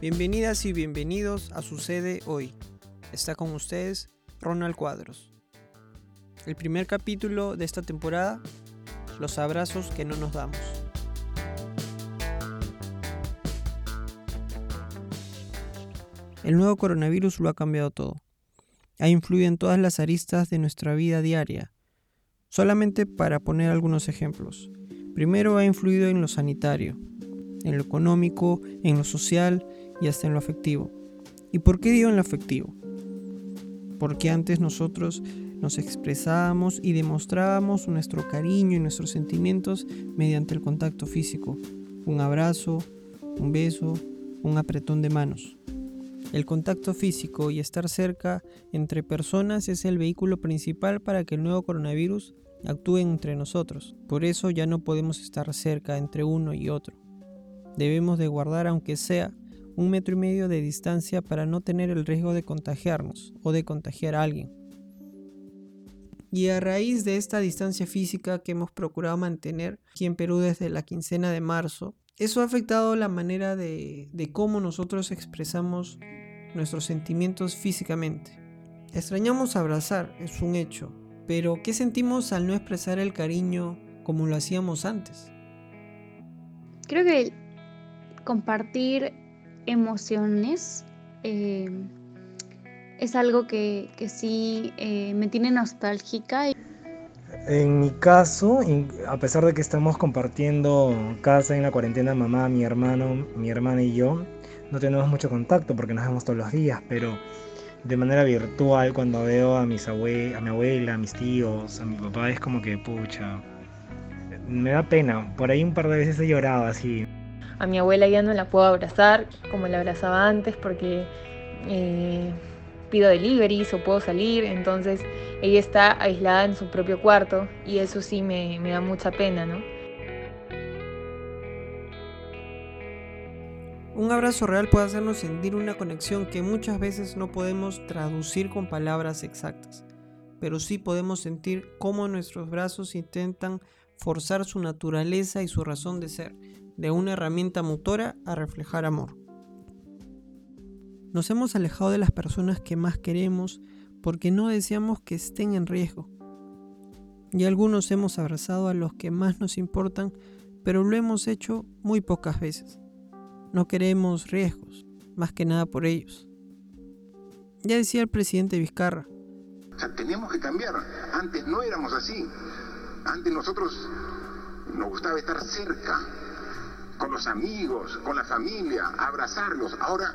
Bienvenidas y bienvenidos a Sucede Hoy. Está con ustedes Ronald Cuadros. El primer capítulo de esta temporada, los abrazos que no nos damos. El nuevo coronavirus lo ha cambiado todo. Ha influido en todas las aristas de nuestra vida diaria. Solamente para poner algunos ejemplos. Primero ha influido en lo sanitario, en lo económico, en lo social y hasta en lo afectivo. ¿Y por qué digo en lo afectivo? Porque antes nosotros nos expresábamos y demostrábamos nuestro cariño y nuestros sentimientos mediante el contacto físico, un abrazo, un beso, un apretón de manos. El contacto físico y estar cerca entre personas es el vehículo principal para que el nuevo coronavirus actúe entre nosotros. Por eso ya no podemos estar cerca entre uno y otro. Debemos de guardar aunque sea un metro y medio de distancia para no tener el riesgo de contagiarnos o de contagiar a alguien. Y a raíz de esta distancia física que hemos procurado mantener aquí en Perú desde la quincena de marzo, eso ha afectado la manera de, cómo nosotros expresamos nuestros sentimientos físicamente. Extrañamos abrazar, es un hecho, pero ¿qué sentimos al no expresar el cariño como lo hacíamos antes? Creo que compartir emociones eh, es algo que, que sí eh, me tiene nostálgica. En mi caso, a pesar de que estamos compartiendo casa en la cuarentena, mamá, mi hermano, mi hermana y yo, no tenemos mucho contacto porque nos vemos todos los días, pero de manera virtual cuando veo a, mis abue a mi abuela, a mis tíos, a mi papá, es como que, pucha, me da pena. Por ahí un par de veces he llorado así. A mi abuela ya no la puedo abrazar como la abrazaba antes porque eh, pido deliveries o puedo salir, entonces ella está aislada en su propio cuarto y eso sí me, me da mucha pena, ¿no? Un abrazo real puede hacernos sentir una conexión que muchas veces no podemos traducir con palabras exactas, pero sí podemos sentir cómo nuestros brazos intentan forzar su naturaleza y su razón de ser, de una herramienta motora a reflejar amor. Nos hemos alejado de las personas que más queremos porque no deseamos que estén en riesgo. Y algunos hemos abrazado a los que más nos importan, pero lo hemos hecho muy pocas veces. No queremos riesgos, más que nada por ellos. Ya decía el presidente Vizcarra. Teníamos que cambiar. Antes no éramos así. Antes nosotros nos gustaba estar cerca, con los amigos, con la familia, abrazarlos. Ahora,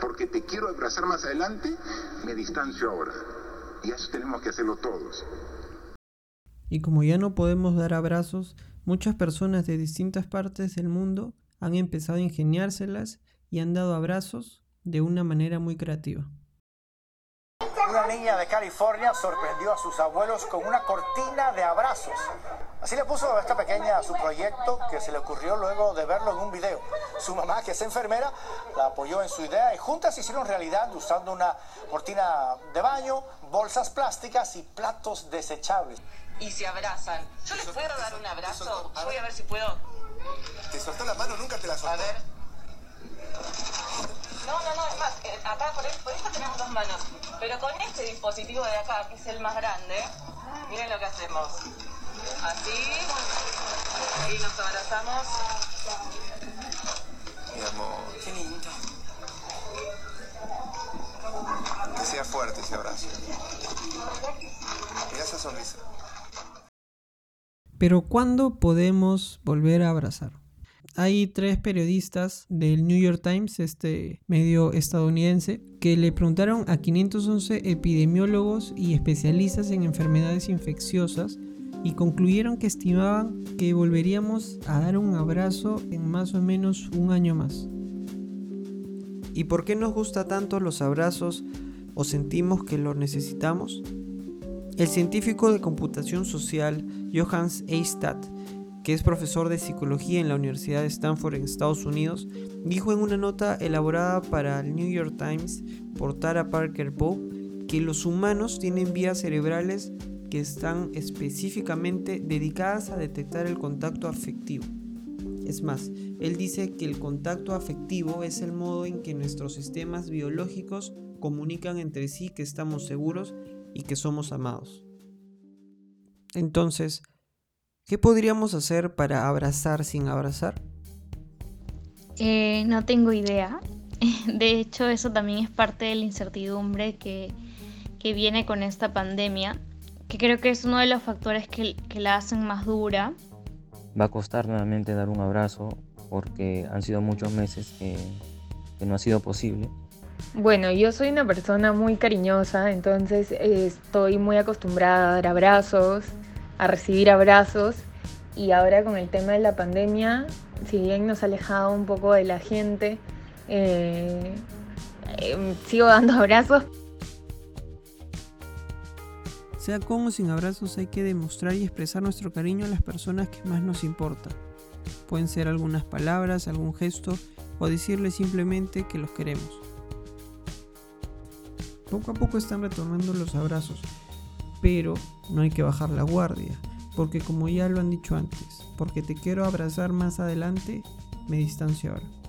porque te quiero abrazar más adelante, me distancio ahora. Y eso tenemos que hacerlo todos. Y como ya no podemos dar abrazos, muchas personas de distintas partes del mundo han empezado a ingeniárselas y han dado abrazos de una manera muy creativa. Una niña de California sorprendió a sus abuelos con una cortina de abrazos. Así le puso a esta pequeña a su proyecto que se le ocurrió luego de verlo en un video. Su mamá, que es enfermera, la apoyó en su idea y juntas hicieron realidad usando una cortina de baño, bolsas plásticas y platos desechables. Y se abrazan. ¿Yo les puedo dar un abrazo? Voy a ver si puedo. ¿Te soltó la mano? Nunca te la soltó. A ver. No, no, no, es más, eh, acá por, por esto tenemos dos manos. Pero con este dispositivo de acá, que es el más grande, miren lo que hacemos. Así. Y nos abrazamos. Mi amor. Qué lindo. Que sea fuerte ese abrazo. Mira esa sonrisa. Pero ¿cuándo podemos volver a abrazar? Hay tres periodistas del New York Times, este medio estadounidense, que le preguntaron a 511 epidemiólogos y especialistas en enfermedades infecciosas y concluyeron que estimaban que volveríamos a dar un abrazo en más o menos un año más. ¿Y por qué nos gusta tanto los abrazos o sentimos que los necesitamos? El científico de computación social Johannes Eistat, que es profesor de psicología en la Universidad de Stanford en Estados Unidos, dijo en una nota elaborada para el New York Times por Tara Parker Poe que los humanos tienen vías cerebrales que están específicamente dedicadas a detectar el contacto afectivo. Es más, él dice que el contacto afectivo es el modo en que nuestros sistemas biológicos comunican entre sí que estamos seguros y que somos amados. Entonces, ¿qué podríamos hacer para abrazar sin abrazar? Eh, no tengo idea. De hecho, eso también es parte de la incertidumbre que, que viene con esta pandemia, que creo que es uno de los factores que, que la hacen más dura. Va a costar nuevamente dar un abrazo porque han sido muchos meses que, que no ha sido posible. Bueno, yo soy una persona muy cariñosa, entonces eh, estoy muy acostumbrada a dar abrazos, a recibir abrazos y ahora con el tema de la pandemia, si bien nos ha alejado un poco de la gente, eh, eh, sigo dando abrazos. Sea con sin abrazos hay que demostrar y expresar nuestro cariño a las personas que más nos importan. Pueden ser algunas palabras, algún gesto o decirles simplemente que los queremos. Poco a poco están retornando los abrazos, pero no hay que bajar la guardia, porque como ya lo han dicho antes, porque te quiero abrazar más adelante, me distancio ahora.